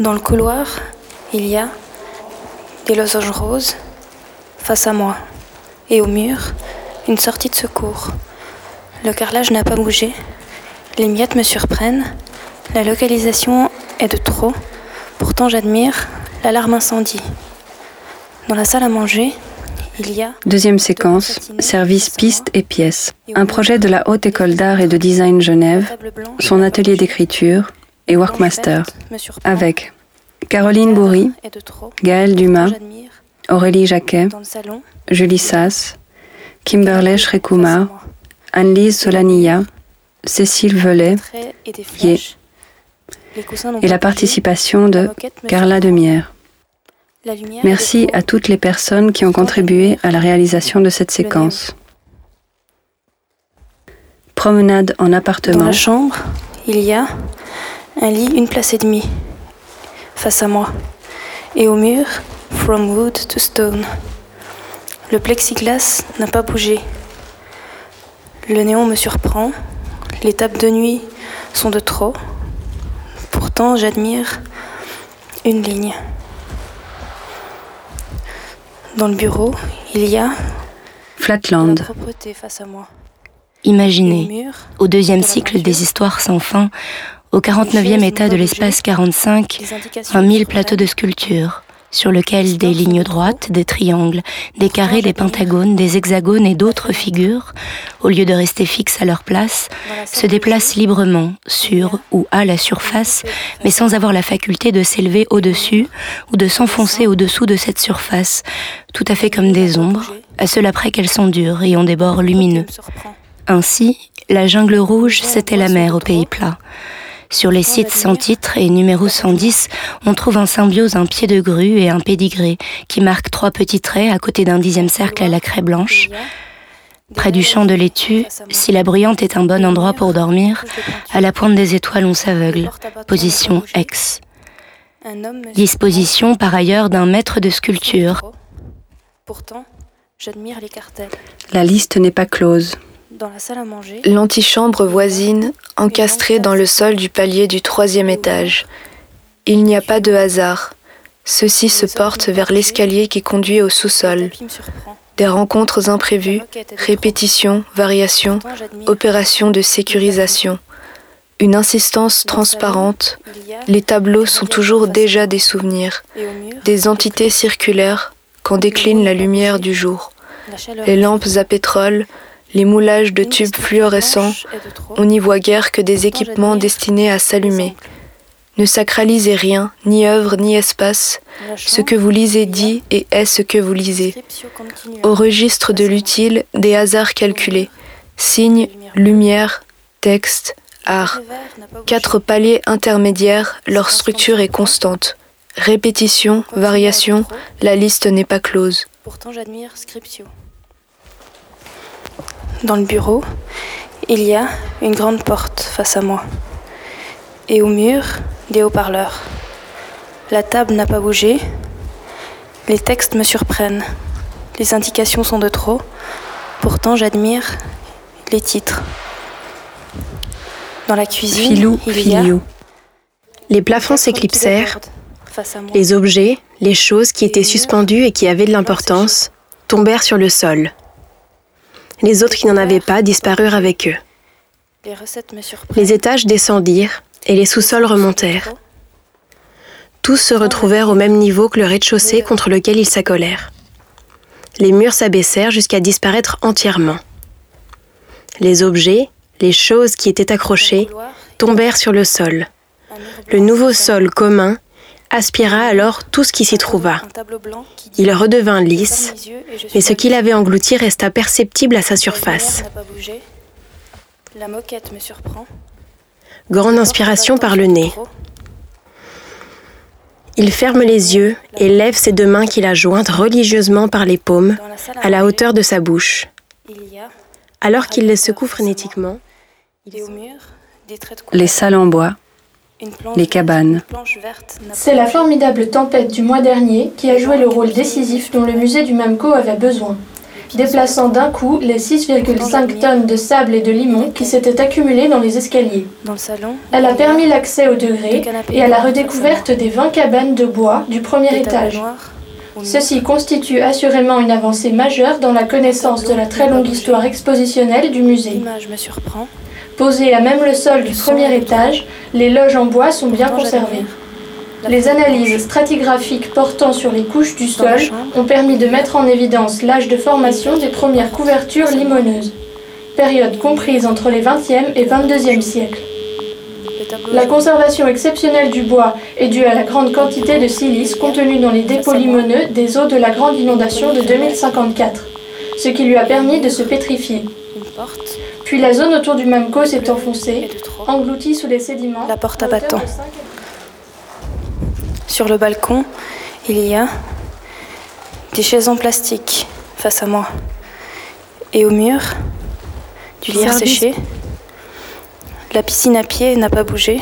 Dans le couloir, il y a des losanges roses face à moi et au mur, une sortie de secours. Le carrelage n'a pas bougé, les miettes me surprennent, la localisation est de trop, pourtant j'admire l'alarme incendie. Dans la salle à manger, il y a... Deuxième séquence, service pistes et pièces. Un projet de la Haute École d'Art et de Design Genève, son atelier d'écriture et Workmaster, avec Caroline Bourri, Gaëlle Dumas, Aurélie Jacquet, Julie Sass, Kimberley Shrekumar, Anne-Lise Solania, Cécile Velay, et la participation de Carla Demière. Merci à toutes les personnes qui ont contribué à la réalisation de cette séquence. Promenade en appartement. Dans la chambre, il y a un lit, une place et demie, face à moi. Et au mur, From Wood to Stone. Le plexiglas n'a pas bougé. Le néon me surprend. Les tables de nuit sont de trop. Pourtant, j'admire une ligne. Dans le bureau, il y a Flatland. face à moi. Imaginez, au deuxième cycle des histoires sans fin, au 49e état de l'espace 45, un mille plateaux de sculpture, sur lequel des lignes droites, des triangles, des carrés, des pentagones, des hexagones et d'autres figures, au lieu de rester fixes à leur place, se déplacent librement sur ou à la surface, mais sans avoir la faculté de s'élever au-dessus ou de s'enfoncer au-dessous de cette surface, tout à fait comme des ombres, à cela près qu'elles sont dures et ont des bords lumineux. Ainsi, la jungle rouge, c'était la mer au pays plat. Sur les sites sans titre et numéro 110, on trouve en symbiose un pied de grue et un pédigré qui marquent trois petits traits à côté d'un dixième cercle à la craie blanche. Près du champ de laitue, si la bruyante est un bon endroit pour dormir, à la pointe des étoiles on s'aveugle. Position X. Disposition par ailleurs d'un maître de sculpture. Pourtant, j'admire les cartels. La liste n'est pas close. Dans la salle à manger, L'antichambre voisine, encastrée dans le sol du palier du troisième étage. Il n'y a pas de hasard. Ceux-ci se portent vers l'escalier qui conduit au sous-sol. Des rencontres imprévues, répétitions, variations, opérations de sécurisation. Une insistance transparente. Les tableaux sont toujours déjà des souvenirs, des entités circulaires qu'en décline la lumière du jour. Les lampes à pétrole, les moulages de tubes fluorescents, on n'y voit guère que des équipements destinés à s'allumer. Ne sacralisez rien, ni œuvre, ni espace. Ce que vous lisez dit et est ce que vous lisez. Au registre de l'utile, des hasards calculés. Signes, lumière, texte, art. Quatre paliers intermédiaires, leur structure est constante. Répétition, variation, la liste n'est pas close. Pourtant, j'admire Scriptio. Dans le bureau, il y a une grande porte face à moi. Et au mur, des haut-parleurs. La table n'a pas bougé. Les textes me surprennent. Les indications sont de trop. Pourtant, j'admire les titres. Dans la cuisine, Filou, il y a filio. Les plafonds s'éclipsèrent, les objets, les choses qui étaient suspendues et qui avaient de l'importance tombèrent sur le sol. Les autres qui n'en avaient pas disparurent avec eux. Les étages descendirent et les sous-sols remontèrent. Tous se retrouvèrent au même niveau que le rez-de-chaussée contre lequel ils s'accolèrent. Les murs s'abaissèrent jusqu'à disparaître entièrement. Les objets, les choses qui étaient accrochées, tombèrent sur le sol. Le nouveau sol commun aspira alors tout ce qui s'y trouva. Il redevint lisse, mais ce qu'il avait englouti resta perceptible à sa surface. La moquette me surprend. Grande inspiration par le nez. Il ferme les yeux et lève ses deux mains qu'il a jointes religieusement par les paumes, à la hauteur de sa bouche. Alors qu'il les secoue frénétiquement. Les salles en bois. Une planche les cabanes. C'est la formidable tempête du mois dernier qui a joué le rôle décisif dont le musée du Mamco avait besoin. déplaçant d'un coup les 6,5 tonnes de sable et de limon qui s'étaient accumulés dans les escaliers. Dans le salon, Elle a permis l'accès au degré et à la redécouverte des 20 cabanes de bois du premier étage. Ceci constitue assurément une avancée majeure dans la connaissance de la très longue histoire expositionnelle du musée. Posées à même le sol du premier étage, les loges en bois sont bien conservées. Les analyses stratigraphiques portant sur les couches du sol ont permis de mettre en évidence l'âge de formation des premières couvertures limoneuses, période comprise entre les 20e et 22e siècles. La conservation exceptionnelle du bois est due à la grande quantité de silice contenue dans les dépôts limoneux des eaux de la grande inondation de 2054, ce qui lui a permis de se pétrifier. Puis la zone autour du Mamco s'est enfoncée, engloutie sous les sédiments. La porte à battant. Sur le balcon, il y a des chaises en plastique face à moi. Et au mur, du lierre Service. séché. La piscine à pied n'a pas bougé.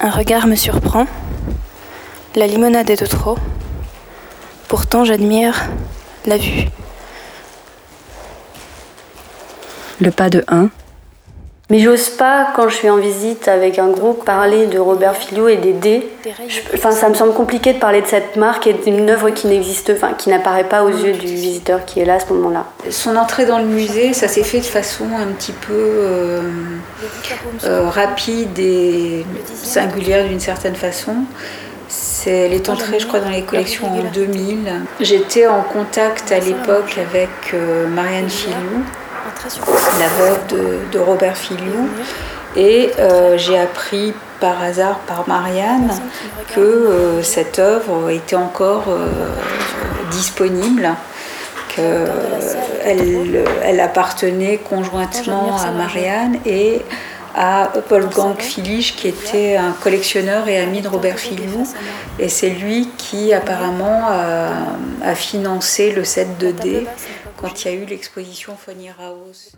Un regard me surprend. La limonade est de trop. Pourtant, j'admire la vue. Le pas de 1. Mais j'ose pas, quand je suis en visite avec un groupe, parler de Robert Filliou et des dés. Enfin, ça me semble compliqué de parler de cette marque et d'une œuvre qui n'existe, enfin, qui n'apparaît pas aux yeux du visiteur qui est là à ce moment-là. Son entrée dans le musée, ça s'est fait de façon un petit peu euh, euh, rapide et singulière d'une certaine façon. C'est, elle est entrée, je crois, dans les collections en 2000. J'étais en contact à l'époque avec euh, Marianne sur la veuve de, de Robert Filliou, et euh, j'ai appris par hasard par Marianne que euh, cette œuvre était encore euh, disponible, qu'elle elle appartenait conjointement à Marianne et à Wolfgang Filich, qui était un collectionneur et ami de Robert Filliou. Et c'est lui qui apparemment a, a financé le set 2D quand il y a eu l'exposition Fonny House.